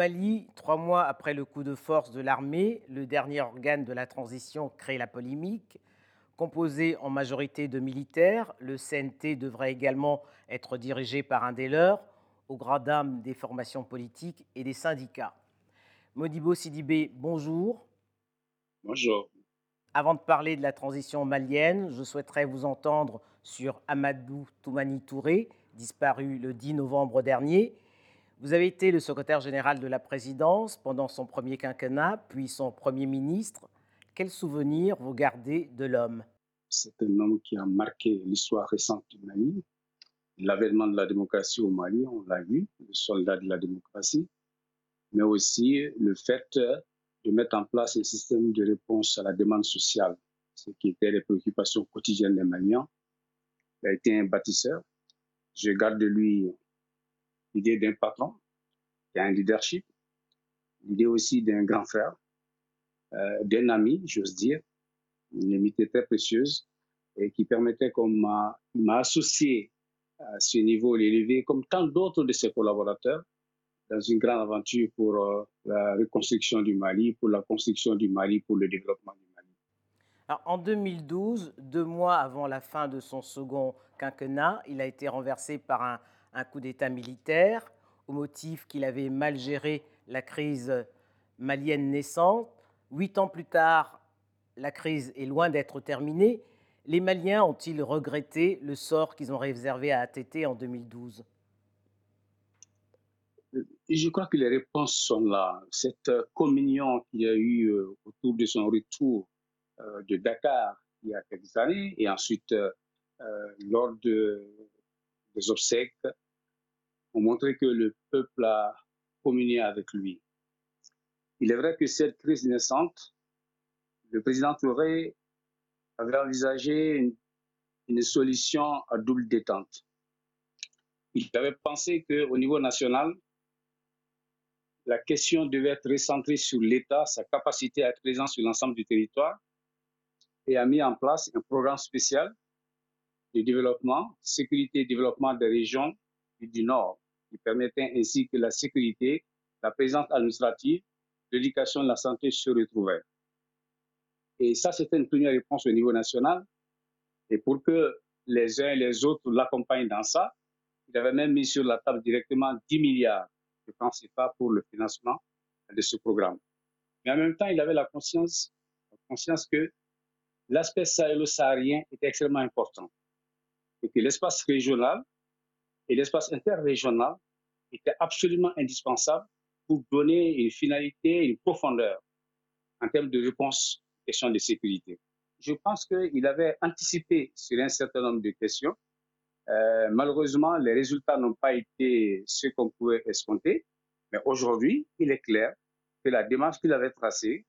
Mali, trois mois après le coup de force de l'armée, le dernier organe de la transition crée la polémique. Composé en majorité de militaires, le CNT devrait également être dirigé par un des leurs, au d'âme des formations politiques et des syndicats. Modibo Sidibé, bonjour. Bonjour. Avant de parler de la transition malienne, je souhaiterais vous entendre sur Amadou Toumani Touré, disparu le 10 novembre dernier. Vous avez été le secrétaire général de la présidence pendant son premier quinquennat, puis son premier ministre. Quel souvenir vous gardez de l'homme? C'est un homme qui a marqué l'histoire récente du Mali. L'avènement de la démocratie au Mali, on l'a vu, le soldat de la démocratie, mais aussi le fait de mettre en place un système de réponse à la demande sociale, ce qui était les préoccupations quotidiennes des Maliens. Il a été un bâtisseur. Je garde de lui l'idée d'un patron, qui a un leadership, l'idée aussi d'un grand frère, euh, d'un ami, j'ose dire, une amitié très précieuse et qui permettait qu'on m'a associé à ce niveau élevé, comme tant d'autres de ses collaborateurs, dans une grande aventure pour euh, la reconstruction du Mali, pour la construction du Mali, pour le développement du Mali. En 2012, deux mois avant la fin de son second quinquennat, il a été renversé par un, un coup d'État militaire au motif qu'il avait mal géré la crise malienne naissante. Huit ans plus tard, la crise est loin d'être terminée. Les Maliens ont-ils regretté le sort qu'ils ont réservé à ATT en 2012 Je crois que les réponses sont là. Cette communion qu'il y a eu euh, autour de son retour euh, de Dakar il y a quelques années, et ensuite euh, lors de, des obsèques, ont montré que le peuple a communié avec lui. Il est vrai que cette crise naissante, le président Touré avait envisagé une, une solution à double détente. Il avait pensé qu'au niveau national, la question devait être recentrée sur l'État, sa capacité à être présent sur l'ensemble du territoire, et a mis en place un programme spécial de développement, sécurité et développement des régions du Nord, qui permettait ainsi que la sécurité, la présence administrative, l'éducation la santé se retrouvaient. Et ça, c'était une première réponse au niveau national. Et pour que les uns et les autres l'accompagnent dans ça, il avait même mis sur la table directement 10 milliards de francs CFA pour le financement de ce programme. Mais en même temps, il avait la conscience, la conscience que l'aspect sahélo-saharien était extrêmement important et que l'espace régional et l'espace interrégional était absolument indispensable pour donner une finalité, une profondeur en termes de réponse aux questions de sécurité. Je pense qu'il avait anticipé sur un certain nombre de questions. Euh, malheureusement, les résultats n'ont pas été ce qu'on pouvait escompter, mais aujourd'hui, il est clair que la démarche qu'il avait tracée,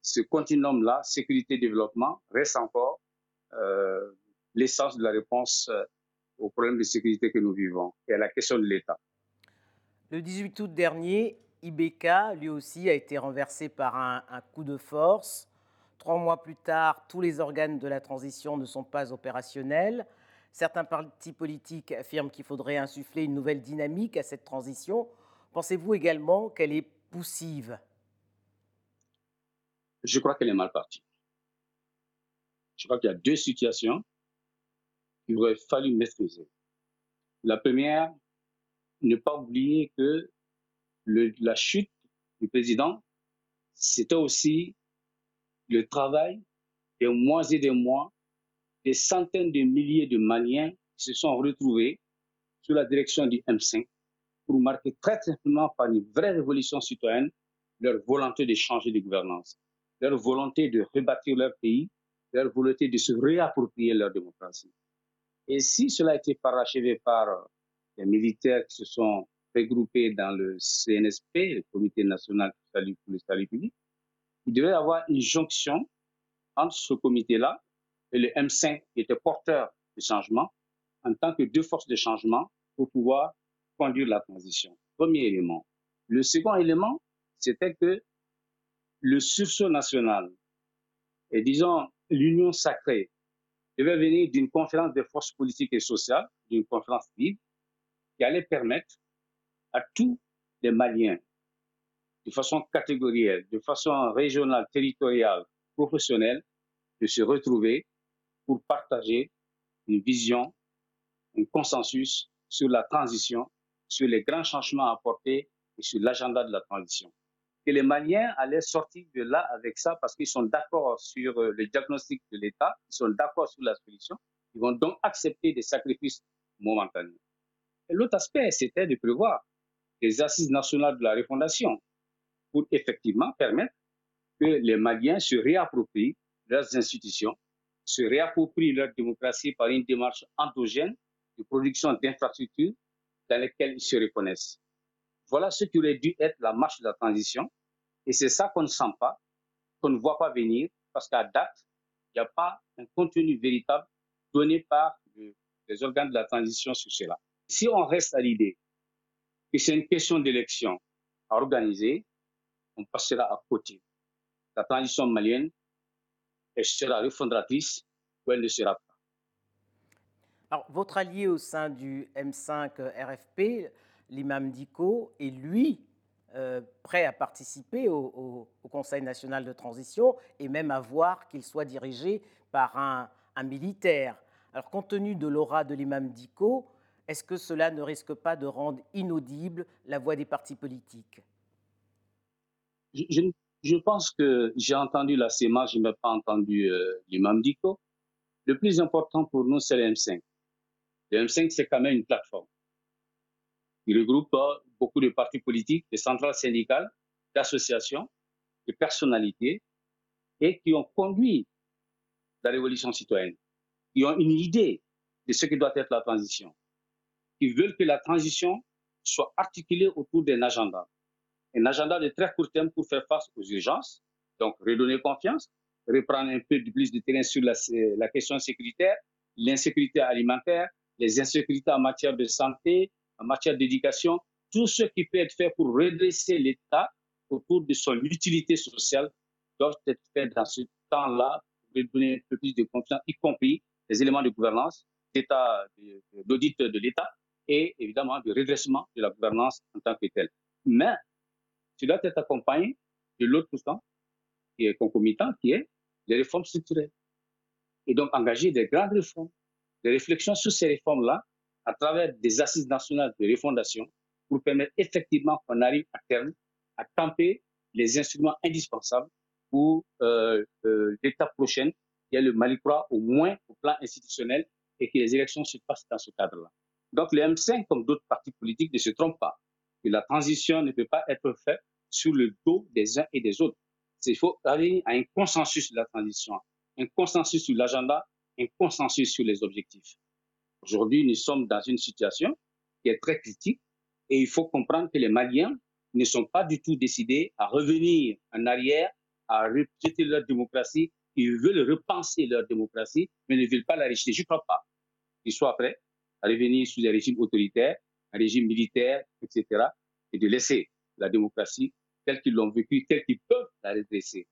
ce continuum-là, sécurité-développement, reste encore euh, l'essence de la réponse aux problèmes de sécurité que nous vivons et à la question de l'État. Le 18 août dernier, Ibeka, lui aussi, a été renversé par un, un, coup de force. Trois mois plus tard, tous les organes de la transition ne sont pas opérationnels. Certains partis politiques affirment qu'il faudrait insuffler une nouvelle dynamique à cette transition. Pensez-vous également qu'elle est poussive? Je crois qu'elle est mal partie. Je crois qu'il y a deux situations qu'il aurait fallu maîtriser. La première, ne pas oublier que la chute du président, c'était aussi le travail des mois et des mois, des centaines de milliers de Maliens qui se sont retrouvés sous la direction du M5 pour marquer très simplement par une vraie révolution citoyenne leur volonté de changer de gouvernance, leur volonté de rebâtir leur pays, leur volonté de se réapproprier leur démocratie. Et si cela a été parachevé par les militaires qui se sont regroupés dans le CNSP, le Comité national pour le salut public, il devait y avoir une jonction entre ce comité-là et le M5 qui était porteur de changement en tant que deux forces de changement pour pouvoir conduire la transition. Premier élément. Le second élément, c'était que le sursaut national et disons l'union sacrée devait venir d'une conférence des forces politiques et sociales, d'une conférence libre, qui allait permettre à tous les Maliens de façon catégorielle, de façon régionale, territoriale, professionnelle, de se retrouver pour partager une vision, un consensus sur la transition, sur les grands changements à apporter et sur l'agenda de la transition. Que les Maliens allaient sortir de là avec ça parce qu'ils sont d'accord sur euh, le diagnostic de l'État, ils sont d'accord sur la solution, ils vont donc accepter des sacrifices momentanés. L'autre aspect, c'était de prévoir des assises nationales de la refondation pour effectivement permettre que les Maliens se réapproprient leurs institutions, se réapproprient leur démocratie par une démarche endogène de production d'infrastructures dans lesquelles ils se reconnaissent. Voilà ce qui aurait dû être la marche de la transition. Et c'est ça qu'on ne sent pas, qu'on ne voit pas venir, parce qu'à date, il n'y a pas un contenu véritable donné par les organes de la transition sur cela. Si on reste à l'idée que c'est une question d'élection à organiser, on passera à côté. La transition malienne, elle sera refondatrice ou elle ne sera pas. Alors, votre allié au sein du M5 RFP, l'imam Diko, est lui euh, prêt à participer au, Conseil national de transition et même à voir qu'il soit dirigé par un, militaire. Alors, compte tenu de l'aura de l'imam Diko, est-ce que cela ne risque pas de rendre inaudible la voix des partis politiques? Je, pense que j'ai entendu la CEMA, je n'ai pas entendu euh, l'imam Diko. Le plus important pour nous, c'est le M5. Le M5, c'est quand même une plateforme. Il regroupe beaucoup de partis politiques, de centrales syndicales, d'associations, de personnalités, et qui ont conduit la révolution citoyenne, qui ont une idée de ce que doit être la transition, qui veulent que la transition soit articulée autour d'un agenda. Un agenda de très court terme pour faire face aux urgences, donc redonner confiance, reprendre un peu plus de terrain sur la, question sécuritaire, l'insécurité alimentaire, les insécurités en matière de santé, en matière d'éducation, tout ce qui peut être fait pour redresser l'État autour de son utilité sociale doit être fait dans ce temps-là pour donner un peu plus de confiance, y compris les éléments de gouvernance, d'audit de l'État et évidemment de redressement de la gouvernance en tant que telle. Mais tu dois être accompagné de l'autre temps qui est concomitant, qui est les réformes structurelles. Et donc engager des grandes réformes, des réflexions sur ces réformes-là à travers des assises nationales de refondation pour permettre effectivement qu'on arrive à terme à camper les instruments indispensables pour euh, euh, l'étape prochaine, qui est le Mali au moins au plan institutionnel, et que les élections se passent dans ce cadre-là. Donc le M5, comme d'autres partis politiques, ne se trompent pas que la transition ne peut pas être faite sur le dos des uns et des autres. Il faut arriver à un consensus sur la transition, un consensus sur l'agenda, un consensus sur les objectifs. Aujourd'hui, nous sommes dans une situation qui est très critique et il faut comprendre que les Maliens ne sont pas du tout décidés à revenir en arrière, à rejeter leur démocratie. Ils veulent repenser leur démocratie, mais ne veulent pas la rejeter. Je ne crois pas qu'ils soient prêts à revenir sous les régimes autoritaires un régime militaire, etc., et de laisser la démocratie telle qu'ils l'ont vécue, telle qu'ils peuvent la redresser,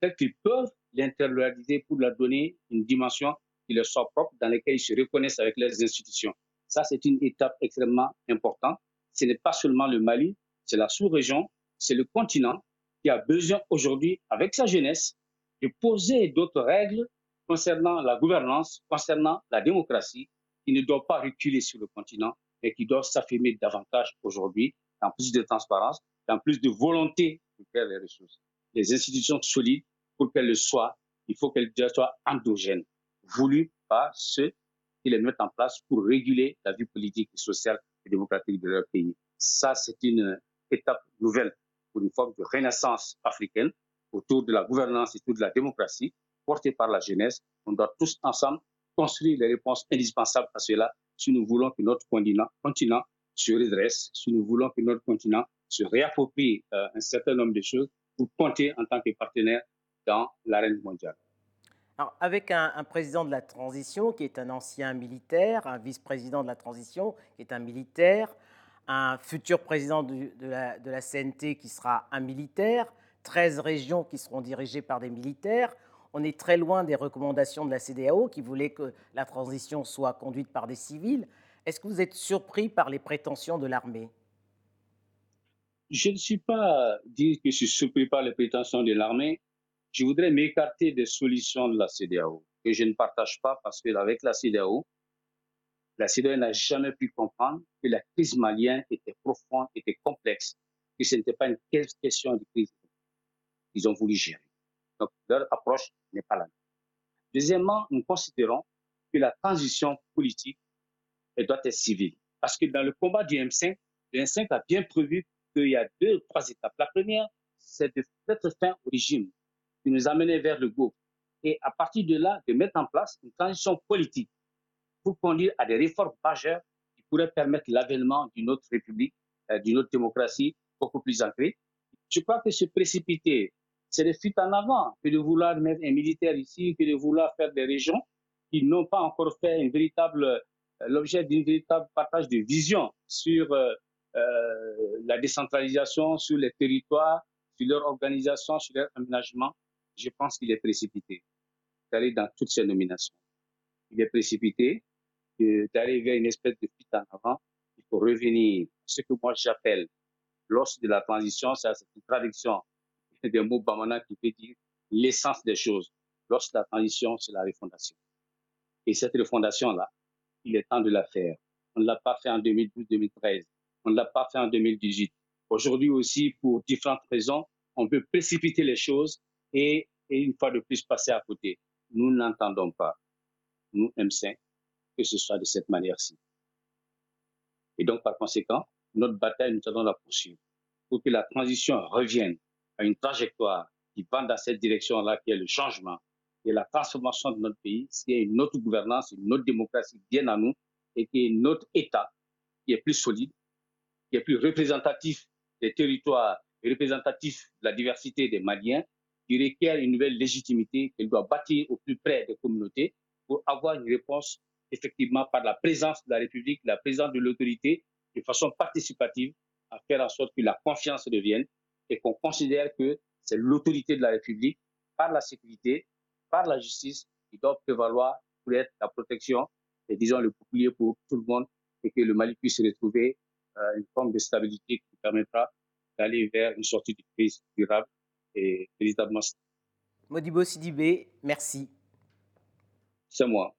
telle qu'ils peuvent l'intérioriser pour leur donner une dimension qui leur soit propre, dans laquelle ils se reconnaissent avec leurs institutions. Ça, c'est une étape extrêmement importante. Ce n'est pas seulement le Mali, c'est la sous-région, c'est le continent qui a besoin aujourd'hui, avec sa jeunesse, de poser d'autres règles concernant la gouvernance, concernant la démocratie, qui ne doit pas reculer sur le continent, et qui doivent s'affirmer davantage aujourd'hui, en plus de transparence, en plus de volonté de faire les ressources. Les institutions solides, pour qu'elles le soient, il faut qu'elles soient endogènes, voulues par ceux qui les mettent en place pour réguler la vie politique, sociale et démocratique de leur pays. Ça, c'est une étape nouvelle pour une forme de renaissance africaine autour de la gouvernance et autour de la démocratie portée par la jeunesse. On doit tous ensemble construire les réponses indispensables à cela si nous voulons que notre continent, se redresse, si nous voulons que notre continent se réapproprie euh, un certain nombre de choses pour compter en tant que partenaire dans l'arène mondiale. Alors, avec un, président de la transition qui est un ancien militaire, un vice-président de la transition qui est un militaire, un futur président de, la, CNT qui sera un militaire, 13 régions qui seront dirigées par des militaires, on est très loin des recommandations de la CDAO qui voulait que la transition soit conduite par des civils. Est-ce que vous êtes surpris par les prétentions de l'armée? Je ne suis pas dit que je suis surpris par les prétentions de l'armée. Je voudrais m'écarter des solutions de la CDAO que je ne partage pas parce qu'avec la CDAO, la CDAO n'a jamais pu comprendre que la crise malienne était profonde, était complexe, que ce n'était pas une question de crise. Ils ont voulu gérer. Donc, leur approche n'est pas la même. Deuxièmement, nous considérons que la transition politique doit être civile. Parce que dans le combat du M5, le M5 a bien prévu qu'il y a deux, trois étapes. La première, c'est de mettre fin au régime qui nous amenait vers le groupe. Et à partir de là, de mettre en place une transition politique pour conduire à des réformes majeures qui pourraient permettre l'avènement d'une autre république, euh, d'une autre démocratie beaucoup plus ancrée. Je crois que se précipiter, c'est de fuite en avant que de vouloir mettre un militaire ici, que de vouloir faire des régions qui n'ont pas encore fait euh, l'objet d'un véritable partage de vision sur euh, la décentralisation sur les territoires, sur leur organisation, sur leur aménagement, je pense qu'il est précipité d'aller dans toutes ces nominations. Il est précipité d'aller vers une espèce de fuite en avant. Il faut revenir ce que moi j'appelle l'os de la transition, c'est une traduction des mots Bamana qui veut dire l'essence des choses. L'os de la transition, c'est la refondation. Et cette refondation-là, il est temps de la faire. On ne l'a pas fait en 2012-2013. On ne l'a pas fait en 2018. Aujourd'hui aussi, pour différentes raisons, on peut précipiter les choses et, une fois de plus passer à côté. Nous n'entendons pas, nous, M5, que ce soit de cette manière-ci. Et donc, par conséquent, notre bataille, nous allons la poursuivre pour que la transition revienne à une trajectoire qui va dans cette direction-là, qui est le changement et la transformation de notre pays, qui est une autre gouvernance, une autre démocratie bien à nous et qui est notre État qui est plus solide, qui est plus représentatif des territoires représentatif de la diversité des Maliens, qui requiert une nouvelle légitimité qu'elle doit bâtir au plus près des communautés pour avoir une réponse effectivement par la présence de la République, la présence de l'autorité, de façon participative, à faire en sorte que la confiance revienne et qu'on considère que c'est l'autorité de la République, par la sécurité, par la justice, qui doit prévaloir pour être la protection et disons le bouclier pour tout le monde et que le Mali puisse se retrouver euh, une forme de stabilité qui permettra d'aller vers une sortie de crise durable et véritablement Modibo Sidibé, merci. C'est moi.